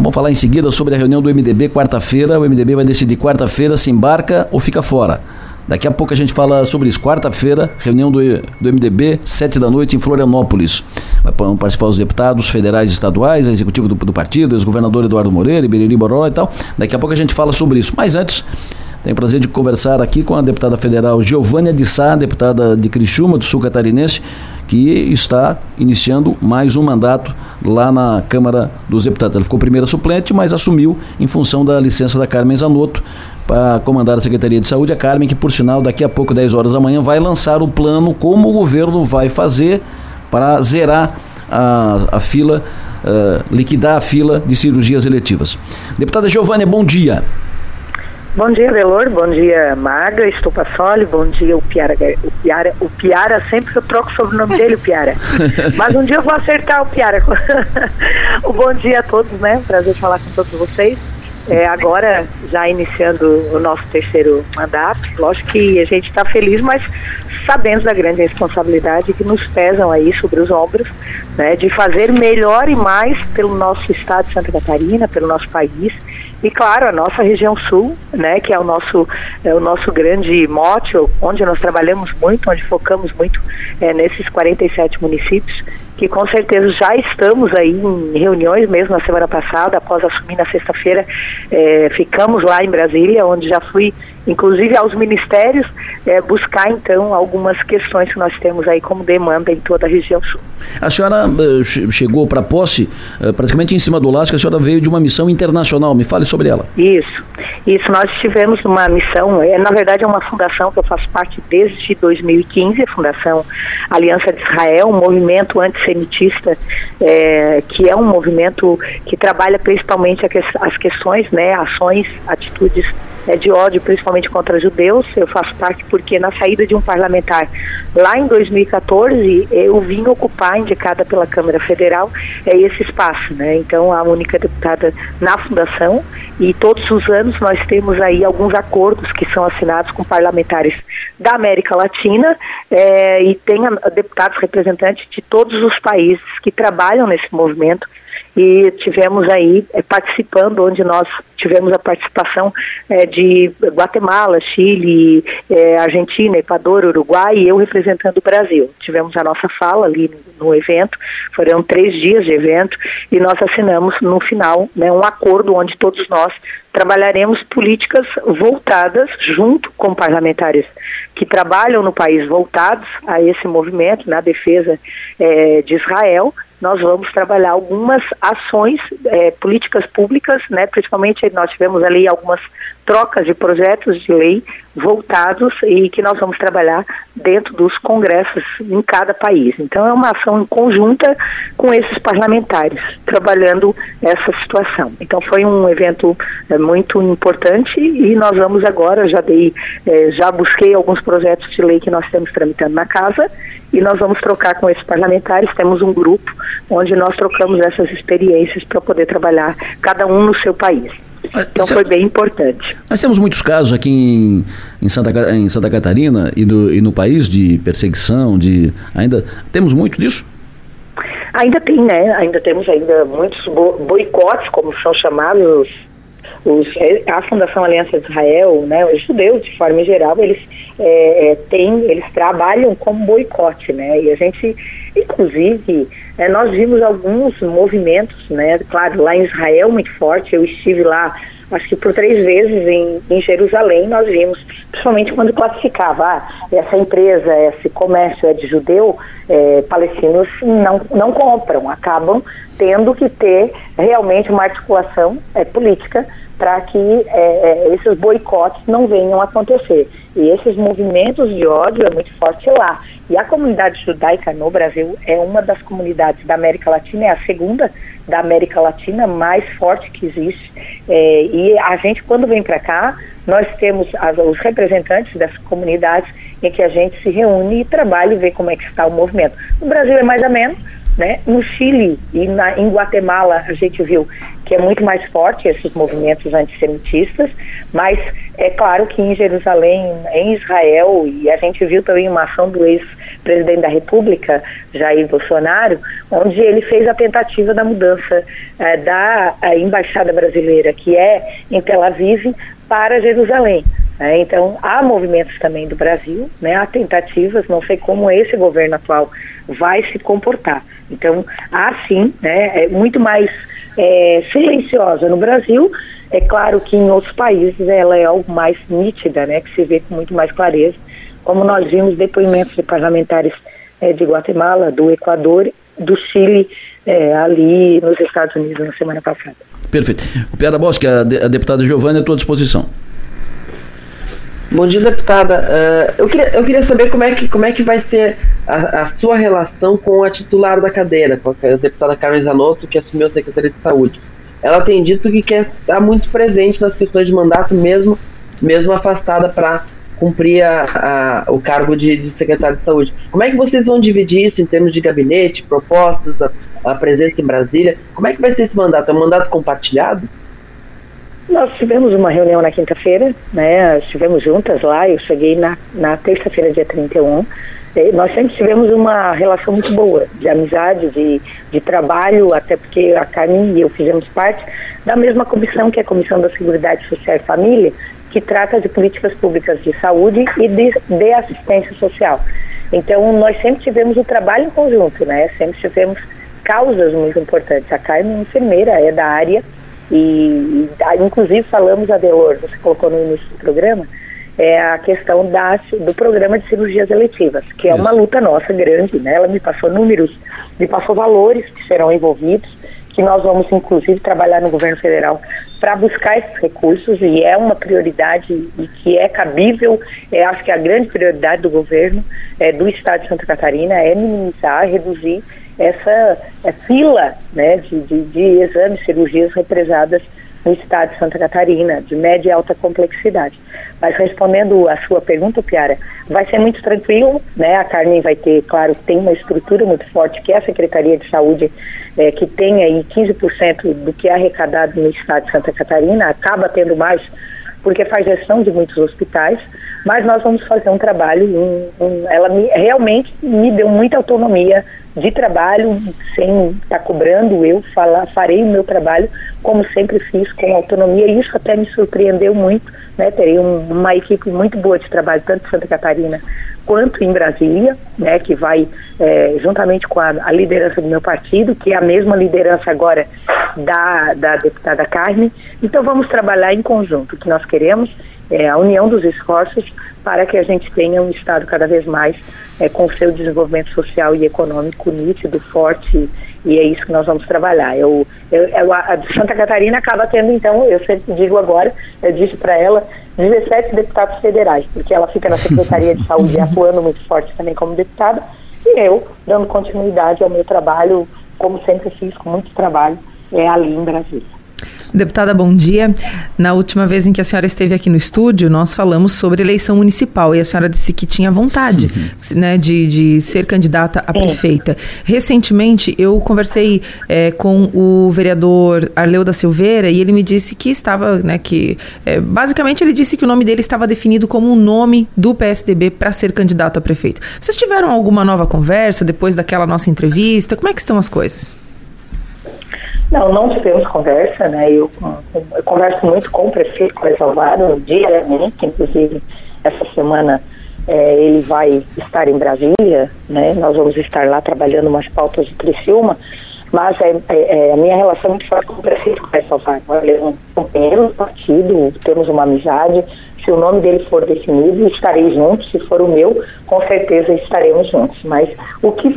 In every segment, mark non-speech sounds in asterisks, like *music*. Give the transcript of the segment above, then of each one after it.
Vamos falar em seguida sobre a reunião do MDB quarta-feira. O MDB vai decidir quarta-feira se embarca ou fica fora. Daqui a pouco a gente fala sobre isso. Quarta-feira, reunião do, do MDB, sete da noite, em Florianópolis. Vão participar os deputados federais e estaduais, a executivo do, do partido, ex-governador Eduardo Moreira, Ibiriri Boró e tal. Daqui a pouco a gente fala sobre isso. Mas antes, tenho o prazer de conversar aqui com a deputada federal Giovânia de Sá, deputada de Criciúma, do Sul Catarinense, que está iniciando mais um mandato lá na Câmara dos Deputados. Ela ficou primeira suplente, mas assumiu em função da licença da Carmen Zanotto para comandar a Secretaria de Saúde. A Carmen, que por sinal, daqui a pouco, 10 horas da manhã, vai lançar o plano como o governo vai fazer para zerar a, a fila, uh, liquidar a fila de cirurgias eletivas. Deputada Giovânia, bom dia. Bom dia, Velor. Bom dia, Maga, Estupassoli. Bom dia, o Piara. O Piara, o Piara sempre eu troco sobre o nome dele, o Piara. *laughs* Mas um dia eu vou acertar o Piara. o *laughs* bom dia a todos, né? Prazer falar com todos vocês. É, agora, já iniciando o nosso terceiro mandato, lógico que a gente está feliz, mas sabendo da grande responsabilidade que nos pesam aí sobre os ombros, né, de fazer melhor e mais pelo nosso estado de Santa Catarina, pelo nosso país e claro, a nossa região sul, né, que é o nosso, é o nosso grande mote, onde nós trabalhamos muito, onde focamos muito é, nesses 47 municípios, que com certeza já estamos aí em reuniões mesmo na semana passada, após assumir na sexta-feira, é, ficamos lá em Brasília, onde já fui inclusive aos ministérios, é, buscar então algumas questões que nós temos aí como demanda em toda a região sul. A senhora uh, chegou para posse uh, praticamente em cima do laço, que a senhora veio de uma missão internacional, me fale sobre ela. Isso, isso, nós tivemos uma missão, é, na verdade é uma fundação que eu faço parte desde 2015, a Fundação Aliança de Israel, um movimento antissemitista, é, que é um movimento que trabalha principalmente as questões, né, ações, atitudes é, de ódio, principalmente contra judeus. Eu faço parte porque na saída de um parlamentar lá em 2014 eu vim ocupar, indicada pela Câmara Federal, é esse espaço, né? Então a única deputada na fundação e todos os anos nós temos aí alguns acordos que são assinados com parlamentares da América Latina é, e tem deputados representantes de todos os países que trabalham nesse movimento e tivemos aí é, participando, onde nós tivemos a participação é, de Guatemala, Chile, é, Argentina, Equador, Uruguai e eu representando o Brasil. Tivemos a nossa fala ali no, no evento, foram três dias de evento e nós assinamos no final né, um acordo onde todos nós trabalharemos políticas voltadas junto com parlamentares que trabalham no país voltados a esse movimento na defesa é, de Israel nós vamos trabalhar algumas ações, é, políticas públicas, né, principalmente nós tivemos ali algumas trocas de projetos de lei voltados e que nós vamos trabalhar dentro dos congressos em cada país. Então é uma ação em conjunta com esses parlamentares, trabalhando essa situação. Então foi um evento é, muito importante e nós vamos agora, já dei, é, já busquei alguns projetos de lei que nós temos tramitando na casa e nós vamos trocar com esses parlamentares, temos um grupo onde nós trocamos essas experiências para poder trabalhar cada um no seu país. Então foi bem importante. Nós temos muitos casos aqui em, em, Santa, em Santa Catarina e no, e no país de perseguição, de ainda temos muito disso? Ainda tem, né? Ainda temos ainda muitos boicotes, como são chamados os, a Fundação Aliança Israel, né, os judeus de forma geral, eles é, é, têm, eles trabalham como boicote, né? E a gente, inclusive, é, nós vimos alguns movimentos, né? Claro, lá em Israel muito forte, eu estive lá acho que por três vezes em, em Jerusalém nós vimos, principalmente quando classificava, ah, essa empresa, esse comércio é de judeu, é, palestinos não, não compram, acabam tendo que ter realmente uma articulação é, política para que é, é, esses boicotes não venham a acontecer. E esses movimentos de ódio é muito forte lá. E a comunidade judaica no Brasil é uma das comunidades da América Latina, é a segunda da América Latina mais forte que existe. É, e a gente, quando vem para cá, nós temos as, os representantes dessas comunidades em que a gente se reúne e trabalha e vê como é que está o movimento. No Brasil é mais ou menos, né? No Chile e na, em Guatemala a gente viu que é muito mais forte esses movimentos antissemitistas, mas é claro que em Jerusalém, em Israel, e a gente viu também uma ação do ex-presidente da República, Jair Bolsonaro, onde ele fez a tentativa da mudança é, da embaixada brasileira, que é em Tel Aviv, para Jerusalém. É, então, há movimentos também do Brasil, né, há tentativas, não sei como esse governo atual vai se comportar. Então, há sim, né, é muito mais é, silenciosa no Brasil. É claro que em outros países ela é algo mais nítida, né, que se vê com muito mais clareza, como nós vimos depoimentos de parlamentares é, de Guatemala, do Equador, do Chile, é, ali nos Estados Unidos na semana passada. Perfeito. O Bosque, a, a deputada Giovana, é à tua disposição. Bom dia, deputada. Uh, eu, queria, eu queria saber como é que, como é que vai ser a, a sua relação com a titular da cadeira, com a deputada Carmen Zanotto, que assumiu a Secretaria de Saúde. Ela tem dito que quer estar muito presente nas questões de mandato, mesmo, mesmo afastada para cumprir a, a, o cargo de, de, secretário de saúde. Como é que vocês vão dividir isso em termos de gabinete, propostas, a, a presença em Brasília? Como é que vai ser esse mandato? É um mandato compartilhado? Nós tivemos uma reunião na quinta-feira, né? Estivemos juntas lá, eu cheguei na, na terça-feira, dia 31. E nós sempre tivemos uma relação muito boa, de amizade, de, de trabalho, até porque a Carmen e eu fizemos parte da mesma comissão, que é a Comissão da Seguridade Social e Família, que trata de políticas públicas de saúde e de, de assistência social. Então, nós sempre tivemos o trabalho em conjunto, né? Sempre tivemos causas muito importantes. A Carmen é enfermeira, é da área e, inclusive falamos, Adelor, você colocou no início do programa, é a questão da, do programa de cirurgias eletivas, que é uma luta nossa grande, né? Ela me passou números, me passou valores que serão envolvidos, que nós vamos inclusive trabalhar no governo federal para buscar esses recursos e é uma prioridade e que é cabível, é, acho que a grande prioridade do governo é, do Estado de Santa Catarina é minimizar, reduzir essa fila né, de, de, de exames, cirurgias represadas no estado de Santa Catarina, de média e alta complexidade. Mas respondendo a sua pergunta, Piara, vai ser muito tranquilo, né? A Carmen vai ter, claro, tem uma estrutura muito forte, que é a Secretaria de Saúde, é, que tem aí 15% do que é arrecadado no estado de Santa Catarina, acaba tendo mais porque faz gestão de muitos hospitais, mas nós vamos fazer um trabalho, um, um, ela me, realmente me deu muita autonomia de trabalho, sem estar tá cobrando, eu farei o meu trabalho como sempre fiz, com autonomia, e isso até me surpreendeu muito, né? Terei um, uma equipe muito boa de trabalho, tanto em Santa Catarina quanto em Brasília, né? Que vai, é, juntamente com a, a, liderança do meu partido, que é a mesma liderança agora da, da deputada Carmen, então vamos trabalhar em conjunto, o que nós queremos é a união dos esforços para que a gente tenha um Estado cada vez mais é, com seu desenvolvimento social e econômico nítido, forte, e é isso que nós vamos trabalhar. Eu, eu, eu a Santa Catarina acaba tendo, então, eu sempre digo agora, eu disse para ela, 17 deputados federais, porque ela fica na Secretaria de Saúde *laughs* atuando muito forte também como deputada, e eu dando continuidade ao meu trabalho, como sempre fiz, com muito trabalho, é, ali em Brasília. Deputada, bom dia. Na última vez em que a senhora esteve aqui no estúdio, nós falamos sobre eleição municipal e a senhora disse que tinha vontade uhum. né, de, de ser candidata a prefeita. Recentemente, eu conversei é, com o vereador Arleu da Silveira e ele me disse que estava, né, que é, basicamente ele disse que o nome dele estava definido como um nome do PSDB para ser candidato a prefeito. Vocês tiveram alguma nova conversa depois daquela nossa entrevista? Como é que estão as coisas? Não, não tivemos conversa, né? Eu, eu converso muito com o prefeito Cláudio Alvaro diariamente, inclusive essa semana é, ele vai estar em Brasília, né? Nós vamos estar lá trabalhando umas pautas de Criciúma, mas é, é, é a minha relação é muito forte com o prefeito Alvaro. Ele é um companheiro do partido, temos uma amizade, se o nome dele for definido, estarei junto. Se for o meu, com certeza estaremos juntos. Mas o que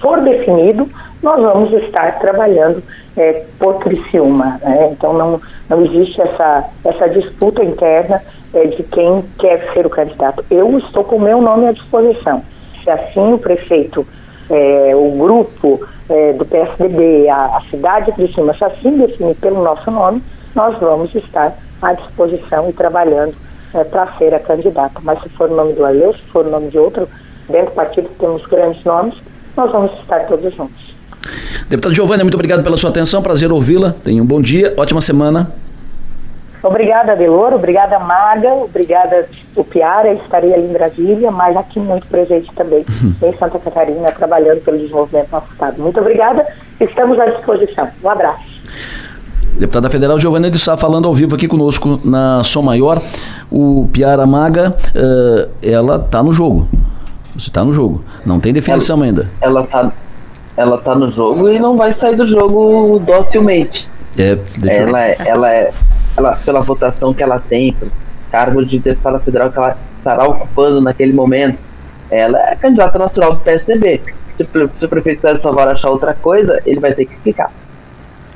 for definido, nós vamos estar trabalhando é, por Criciúma. Né? Então não, não existe essa, essa disputa interna é, de quem quer ser o candidato. Eu estou com o meu nome à disposição. Se assim o prefeito, é, o grupo é, do PSDB, a, a cidade de Criciúma, se assim definir pelo nosso nome, nós vamos estar à disposição e trabalhando é, para ser a candidata. Mas se for o nome do Arleu, se for o nome de outro, dentro do partido temos grandes nomes, nós vamos estar todos juntos. Deputado Giovanni, muito obrigado pela sua atenção, prazer ouvi-la. Tenha um bom dia, ótima semana. Obrigada, Delor, obrigada, Maga, obrigada, o Piara, estarei ali em Brasília, mas aqui muito presente também, uhum. em Santa Catarina, trabalhando pelo desenvolvimento do nosso Estado. Muito obrigada, estamos à disposição. Um abraço. Deputada Federal Giovanna de Sá falando ao vivo aqui conosco na Som Maior. O Piara Maga, uh, ela está no jogo. Você está no jogo. Não tem definição ela, ainda. Ela está ela tá no jogo e não vai sair do jogo docilmente. É, ela, é, ela é, ela, pela votação que ela tem, cargo de deputada federal que ela estará ocupando naquele momento, ela é candidata natural do PSDB. Se, se o prefeito Sérgio Salvar achar outra coisa, ele vai ter que explicar.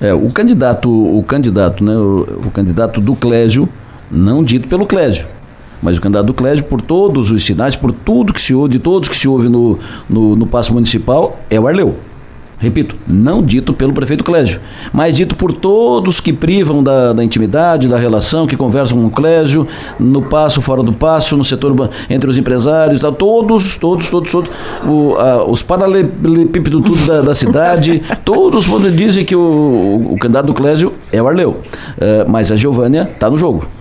É, o candidato, o candidato, né, o, o candidato do Clésio, não dito pelo Clésio, mas o candidato do Clésio, por todos os sinais, por tudo que se ouve, de todos que se ouve no, no, no passo municipal, é o Arleu. Repito, não dito pelo prefeito Clésio, mas dito por todos que privam da, da intimidade, da relação, que conversam com o Clésio, no passo, fora do passo, no setor entre os empresários, tal, todos, todos, todos, todos, o, a, os paralelepípedos tudo da, da cidade, *laughs* todos dizem que o, o, candidato do Clésio é o Arleu, uh, mas a Giovânia está no jogo.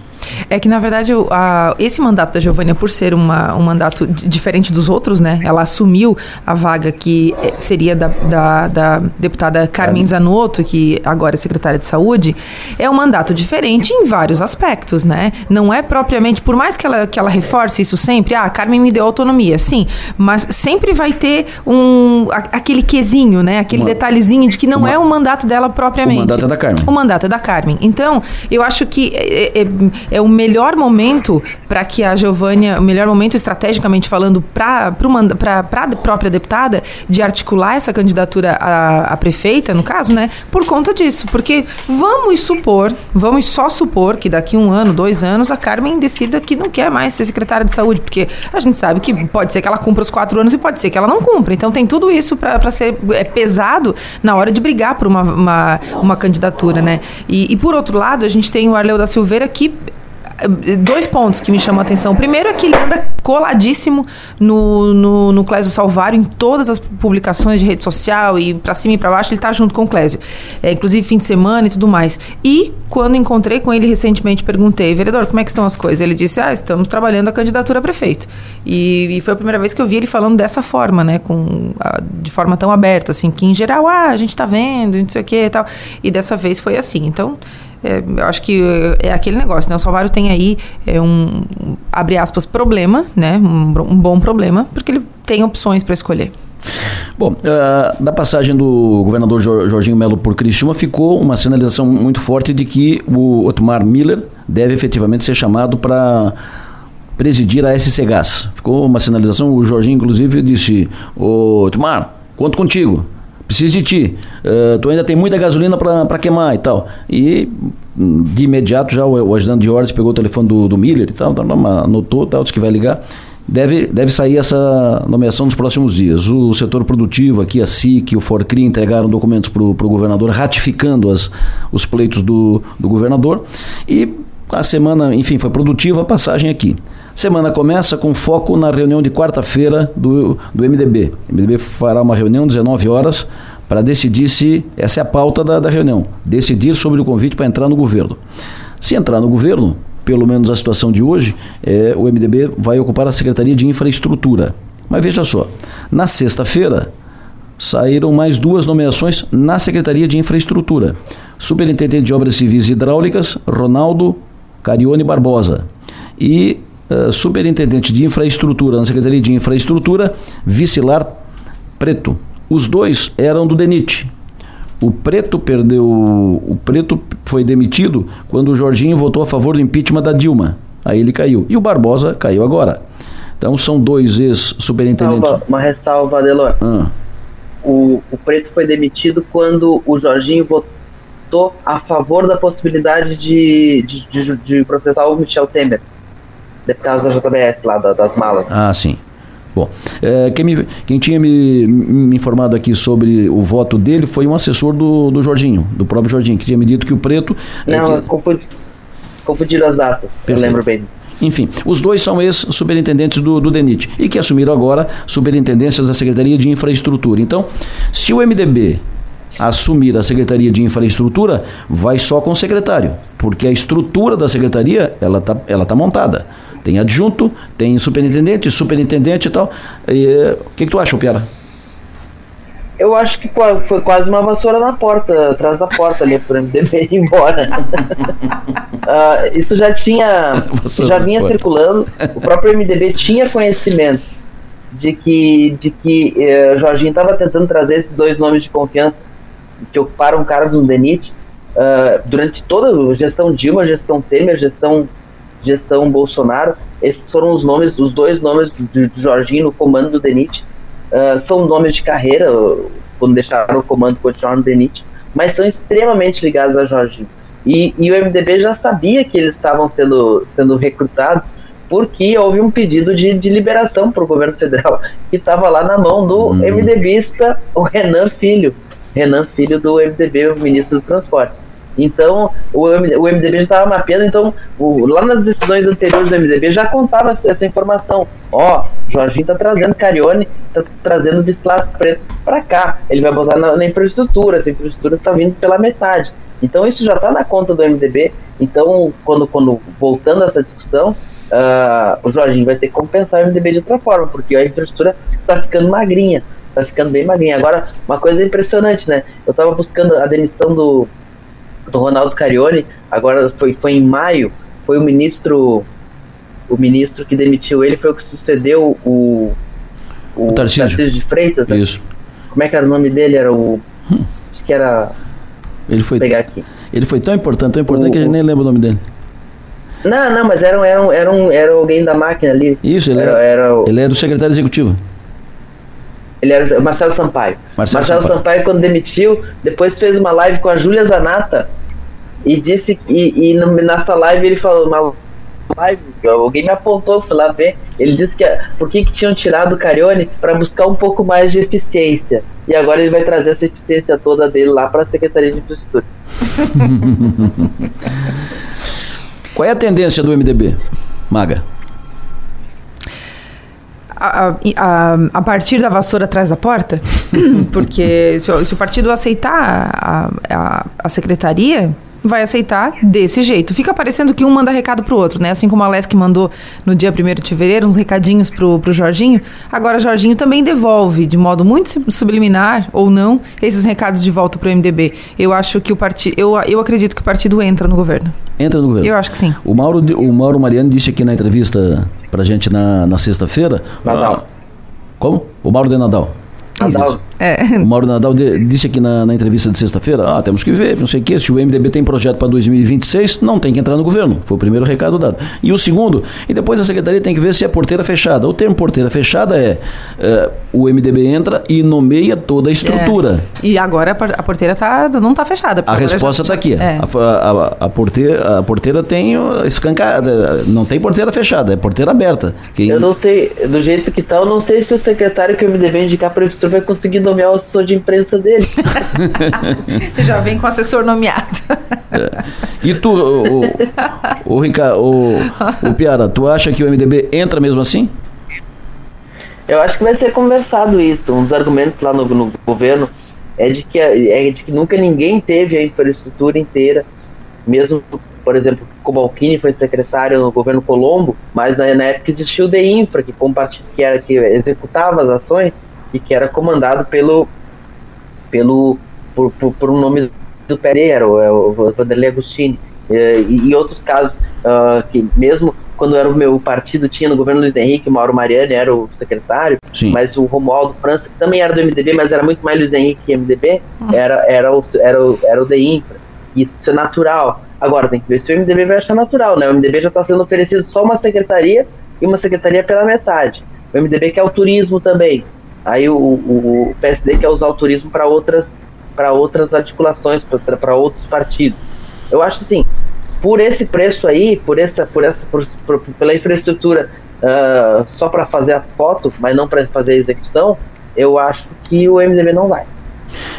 É que, na verdade, a, esse mandato da Giovânia, por ser uma, um mandato diferente dos outros, né? Ela assumiu a vaga que eh, seria da, da, da deputada Carmen Zanotto, que agora é secretária de Saúde, é um mandato diferente em vários aspectos, né? Não é propriamente, por mais que ela, que ela reforce isso sempre, ah, a Carmen me deu autonomia, sim, mas sempre vai ter um, aquele quesinho, né? Aquele uma, detalhezinho de que não uma, é o mandato dela propriamente. O mandato é da Carmen. O mandato é da Carmen. Então, eu acho que é, é, é o melhor momento para que a Giovânia, o melhor momento estrategicamente falando para a própria deputada de articular essa candidatura a, prefeita, no caso, né? Por conta disso. Porque vamos supor, vamos só supor que daqui um ano, dois anos, a Carmen decida que não quer mais ser secretária de saúde, porque a gente sabe que pode ser que ela cumpra os quatro anos e pode ser que ela não cumpra. Então tem tudo isso para ser é, pesado na hora de brigar por uma, uma, uma candidatura, né? E, e por outro lado, a gente tem o Arleu da Silveira que dois pontos que me chamam a atenção. Primeiro é que ele anda coladíssimo no, no, no Clésio Salvário, em todas as publicações de rede social e para cima e para baixo, ele está junto com o Clésio. É, inclusive fim de semana e tudo mais. E quando encontrei com ele recentemente, perguntei, vereador, como é que estão as coisas? Ele disse, ah, estamos trabalhando a candidatura a prefeito. E, e foi a primeira vez que eu vi ele falando dessa forma, né, com, a, de forma tão aberta, assim, que em geral, ah, a gente está vendo, não sei o que e tal. E dessa vez foi assim. Então, é, eu acho que é aquele negócio, né? O Salvário tem aí é um, abre aspas, problema, né? Um, um bom problema, porque ele tem opções para escolher. Bom, uh, da passagem do governador Jorginho Melo por Criciúma, ficou uma sinalização muito forte de que o Otmar Miller deve efetivamente ser chamado para presidir a SC Gás. Ficou uma sinalização, o Jorginho inclusive disse, ô Otmar, conto contigo preciso de ti, uh, tu ainda tem muita gasolina para queimar e tal. E de imediato já o, o ajudante de ordens pegou o telefone do, do Miller e tal, tá, anotou, tal, disse que vai ligar. Deve, deve sair essa nomeação nos próximos dias. O setor produtivo aqui, a SIC, o Forcri entregaram documentos para o governador ratificando as, os pleitos do, do governador. E a semana, enfim, foi produtiva a passagem aqui. Semana começa com foco na reunião de quarta-feira do, do MDB. O MDB fará uma reunião às 19 horas para decidir se, essa é a pauta da, da reunião, decidir sobre o convite para entrar no governo. Se entrar no governo, pelo menos a situação de hoje, é, o MDB vai ocupar a Secretaria de Infraestrutura. Mas veja só, na sexta-feira saíram mais duas nomeações na Secretaria de Infraestrutura. Superintendente de Obras Civis e Hidráulicas, Ronaldo Carione Barbosa. E uh, superintendente de infraestrutura na Secretaria de Infraestrutura, Vicilar Preto. Os dois eram do DENIT. O Preto perdeu. O Preto foi demitido quando o Jorginho votou a favor do impeachment da Dilma. Aí ele caiu. E o Barbosa caiu agora. Então são dois ex-superintendentes. Uma ressalva. Ah. O, o Preto foi demitido quando o Jorginho votou a favor da possibilidade de, de, de, de processar o Michel Temer deputados da JBS lá, da, das malas. Ah, sim. Bom, é, quem, me, quem tinha me, me, informado aqui sobre o voto dele foi um assessor do, do Jorginho, do próprio Jorginho, que tinha me dito que o preto. É, Não, tinha... confundi, confundiram as datas, Perfeito. eu lembro bem. Enfim, os dois são ex-superintendentes do, do DENIT e que assumiram agora superintendências da Secretaria de Infraestrutura. Então, se o MDB assumir a Secretaria de Infraestrutura, vai só com o secretário, porque a estrutura da secretaria ela está ela tá montada. Tem adjunto, tem superintendente, superintendente e tal. O que, que tu acha, Piara? Eu acho que foi quase uma vassoura na porta, atrás da porta ali, para o MDB ir embora. uh, *laughs* isso já tinha, *laughs* já vinha circulando. O próprio MDB tinha conhecimento de que, de que uh, Jorginho estava tentando trazer esses dois nomes de confiança que ocuparam cargos no DENIT uh, durante toda a gestão Dilma, gestão Temer, gestão, gestão Bolsonaro. Esses foram os nomes, os dois nomes de, de Jorginho no comando do DENIT uh, são nomes de carreira, quando deixaram o comando continuar no DENIT, mas são extremamente ligados a Jorginho. E, e, o MDB já sabia que eles estavam sendo, sendo recrutados porque houve um pedido de, de liberação para o governo federal que estava lá na mão do hum. MDBista, o Renan Filho. Renan Filho do MDB, o ministro do Transporte. Então, o, o MDB já estava mapeando, então, o, lá nas decisões anteriores do MDB já contava essa informação. Ó, Jorginho está trazendo Carione, está trazendo Vislas Preto para cá. Ele vai botar na, na infraestrutura, essa infraestrutura está vindo pela metade. Então, isso já está na conta do MDB. Então, quando, quando voltando a essa discussão, uh, o Jorginho vai ter que compensar o MDB de outra forma, porque a infraestrutura está ficando magrinha. Está ficando bem magrinha. Agora, uma coisa impressionante, né? Eu estava buscando a demissão do do Ronaldo Carione, agora foi, foi em maio, foi o ministro o ministro que demitiu ele foi o que sucedeu o o, o Tarcísio. Tarcísio de Freitas. Né? Isso. Como é que era o nome dele? Era o hum. acho que era ele foi pegar aqui. Ele foi tão importante, tão importante o, que a gente nem lembra o nome dele. Não, não, mas era, era, era, um, era alguém da máquina ali. Isso, ele era, era, era ele era o secretário executivo. Ele era Marcelo Sampaio. Marcelo, Marcelo Sampaio. Sampaio. quando demitiu, depois fez uma live com a Júlia Zanata e disse e, e nessa live ele falou uma live, alguém me apontou, fui lá ver. Ele disse que por que, que tinham tirado o Carione para buscar um pouco mais de eficiência. E agora ele vai trazer essa eficiência toda dele lá para a Secretaria de Infraestrutura. *laughs* Qual é a tendência do MDB, Maga? A, a, a, partir da vassoura atrás da porta? *laughs* Porque se, o, se o partido aceitar a, a, a secretaria, vai aceitar desse jeito. Fica parecendo que um manda recado pro outro, né? Assim como a Lesk mandou no dia 1 de fevereiro uns recadinhos pro, pro Jorginho, agora Jorginho também devolve, de modo muito subliminar ou não, esses recados de volta pro MDB. Eu acho que o partido. Eu, eu acredito que o partido entra no governo. Entra no governo? Eu acho que sim. O Mauro, o Mauro Mariano disse aqui na entrevista pra gente na, na sexta-feira. Nadal. como? O Mauro de Nadal. Nadal. É. O Mauro Nadal de, disse aqui na, na entrevista de sexta-feira, ah, temos que ver, não sei o quê, se o MDB tem projeto para 2026, não tem que entrar no governo. Foi o primeiro recado dado. E o segundo, e depois a secretaria tem que ver se é porteira fechada. O termo porteira fechada é, é o MDB entra e nomeia toda a estrutura. É. E agora a porteira tá, não está fechada. A resposta está aqui. É. A, a, a, porteira, a porteira tem escancada, não tem porteira fechada, é porteira aberta. Quem... Eu não sei, do jeito que está, eu não sei se o secretário que o MDB indicar para o vai conseguir nomear o assessor de imprensa dele. *laughs* Já vem com o assessor nomeado. É. E tu, o, o, o, Ricardo, o, o Piara, tu acha que o MDB entra mesmo assim? Eu acho que vai ser conversado isso. Um dos argumentos lá no, no governo é de, que, é de que nunca ninguém teve a infraestrutura inteira, mesmo, por exemplo, Cobalcini foi secretário no governo Colombo, mas na, na época existiu o DEINFRA, que, que, era, que executava as ações e que era comandado pelo pelo por, por, por um nome do Pereira, o, o Vanderlei Agostini, e, e, outros casos uh, que mesmo quando era o meu partido tinha no governo Luiz Henrique, o Mauro Mariani era o secretário, Sim. mas o Romualdo França, que também era do MDB, mas era muito mais Luiz Henrique que MDB, era, era, o, era, o, era o DEINFRA. Isso é natural. Agora tem que ver se o MDB vai achar natural, né? O MDB já está sendo oferecido só uma secretaria e uma secretaria pela metade. O MDB quer o turismo também. Aí o, o, o PSD quer usar o turismo para outras, para outras articulações, para outros partidos. Eu acho assim, por esse preço aí, por essa, por essa, por, por, pela infraestrutura uh, só para fazer a foto, mas não para fazer a execução, eu acho que o MDB não vai.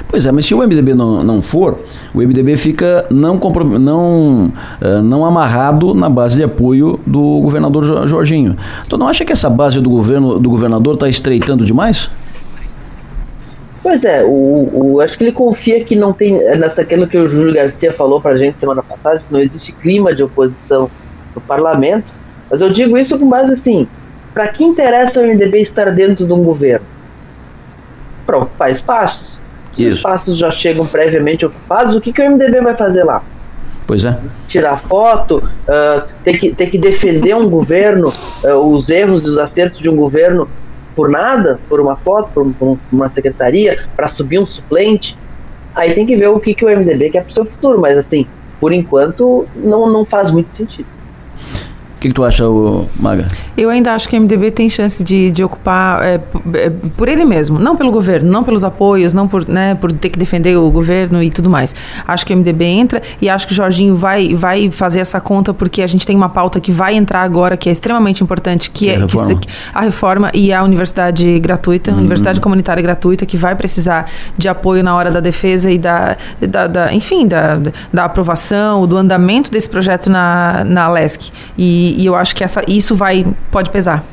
Pois é, mas se o MDB não, não for, o MDB fica não, não, uh, não amarrado na base de apoio do governador Jorginho. Tu não acha que essa base do governo do governador está estreitando demais? Pois é, o, o, acho que ele confia que não tem, nessa aquilo que o Júlio Garcia falou pra gente semana passada, que não existe clima de oposição no parlamento, mas eu digo isso com base assim, para que interessa o MDB estar dentro de um governo? Pronto, faz passos. Isso. Os passos já chegam previamente ocupados, o que, que o MDB vai fazer lá? Pois é. Tirar foto, uh, ter, que, ter que defender um governo, uh, os erros e os acertos de um governo por nada, por uma foto, por, por uma secretaria, para subir um suplente. Aí tem que ver o que, que o MDB quer para o seu futuro, mas assim, por enquanto não, não faz muito sentido. O que, que, tu acha, Maga? Eu ainda acho que o MDB tem chance de, de ocupar é, é, por ele mesmo, não pelo governo, não pelos apoios, não por, né, por ter que defender o governo e tudo mais. Acho que o MDB entra e acho que o Jorginho vai, vai fazer essa conta porque a gente tem uma pauta que vai entrar agora que é extremamente importante, que é, a, reforma. Que, a reforma e a universidade gratuita, a uhum. universidade comunitária gratuita, que vai precisar de apoio na hora da defesa e da, da, da enfim, da, da aprovação, do andamento desse projeto na, na LESC. E e, eu acho que essa, isso vai pode pesar.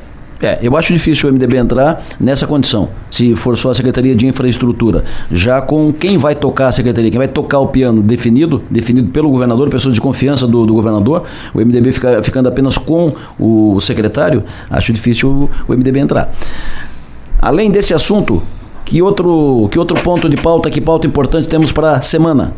É, eu acho difícil o MDB entrar nessa condição, se for só a Secretaria de Infraestrutura. Já com quem vai tocar a Secretaria, quem vai tocar o piano definido, definido pelo governador, pessoas de confiança do, do governador, o MDB fica, ficando apenas com o secretário, acho difícil o, o MDB entrar. Além desse assunto, que outro, que outro ponto de pauta, que pauta importante temos para a semana?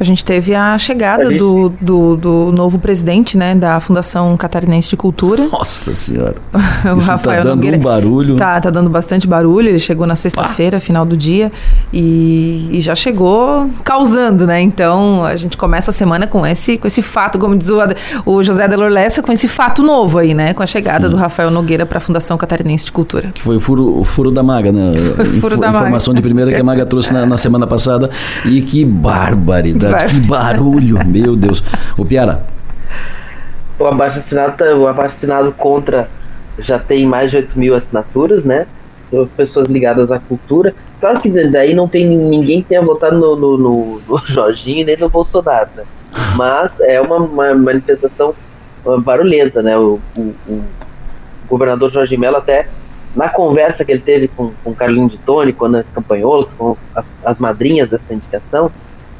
A gente teve a chegada do, do, do, novo presidente, né, da Fundação Catarinense de Cultura. Nossa Senhora. *laughs* o Isso tá Rafael tá dando Nogueira. um barulho. Tá, tá dando bastante barulho. Ele chegou na sexta-feira, final do dia, e, e, já chegou causando, né? Então a gente começa a semana com esse, com esse fato, como diz o, o José Delor Lessa, com esse fato novo aí, né? Com a chegada hum. do Rafael Nogueira para a Fundação Catarinense de Cultura. Que foi o furo, o furo da maga, né? Foi *laughs* o furo Info, da informação maga. de primeira que a maga trouxe na, na semana passada. E que barbaridade verdade. Que barulho, *laughs* meu Deus. O Piara. O abaixo assinado, o abaixo assinado contra já tem mais de 8 mil assinaturas, né? Pessoas ligadas à cultura. Claro que daí não tem ninguém que tenha votado no, no, no, no *laughs* Jorginho nem no Bolsonaro, né? Mas é uma, uma manifestação barulhenta, né? O, o, o governador Jorge Mello até na conversa que ele teve com, com Carlinhos de Tone, quando campanhou, com as, as madrinhas dessa indicação,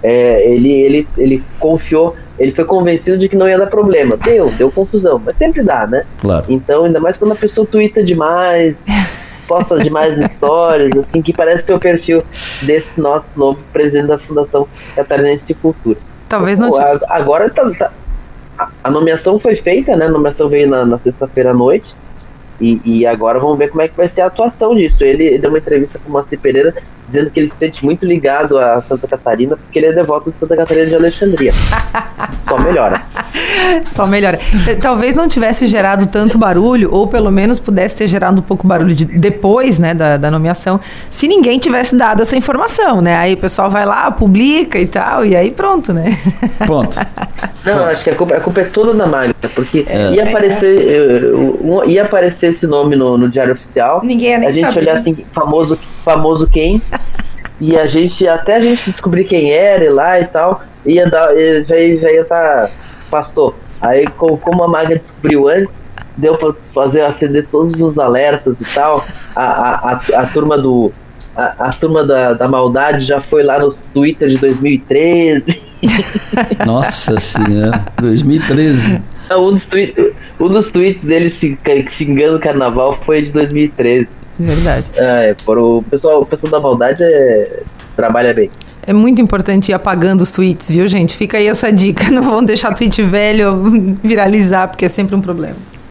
é, ele, ele, ele confiou, ele foi convencido de que não ia dar problema. Deu, deu confusão, mas sempre dá, né? Claro. Então, ainda mais quando a pessoa twitta demais, *laughs* posta demais histórias, assim, que parece ter o perfil desse nosso novo presidente da Fundação Catarinense de Cultura. Talvez não. Agora tá, tá, a nomeação foi feita, né? A nomeação veio na, na sexta-feira à noite. E, e, agora vamos ver como é que vai ser a atuação disso. Ele deu uma entrevista com o Moacir Pereira dizendo que ele se sente muito ligado a Santa Catarina porque ele é devoto de Santa Catarina de Alexandria. Só melhora. *laughs* Só melhora. Talvez não tivesse gerado tanto barulho, ou pelo menos pudesse ter gerado um pouco barulho de, depois né, da, da, nomeação, se ninguém tivesse dado essa informação, né? Aí o pessoal vai lá, publica e tal, e aí pronto, né? Pronto. *laughs* Não, pronto. acho que a culpa, a culpa, é toda da Magna, porque é. ia, aparecer, ia aparecer esse nome no, no Diário Oficial. Ninguém ia nem A gente saber. olhar assim, famoso, famoso quem? E a gente, até a gente descobrir quem era e lá e tal, ia dar, já, já ia estar, tá, pastor. Aí, como a Maga descobriu antes, deu para fazer acender todos os alertas e tal. A, a, a, a turma do. A, a turma da, da maldade já foi lá no Twitter de 2013. *laughs* Nossa senhora, 2013. Um dos, tweets, um dos tweets dele xingando o carnaval foi de 2013. *laughs* Verdade. É, por o pessoal, o pessoal da maldade é, trabalha bem. É muito importante ir apagando os tweets, viu, gente? Fica aí essa dica. *laughs* Não vão deixar tweet velho viralizar, porque é sempre um problema.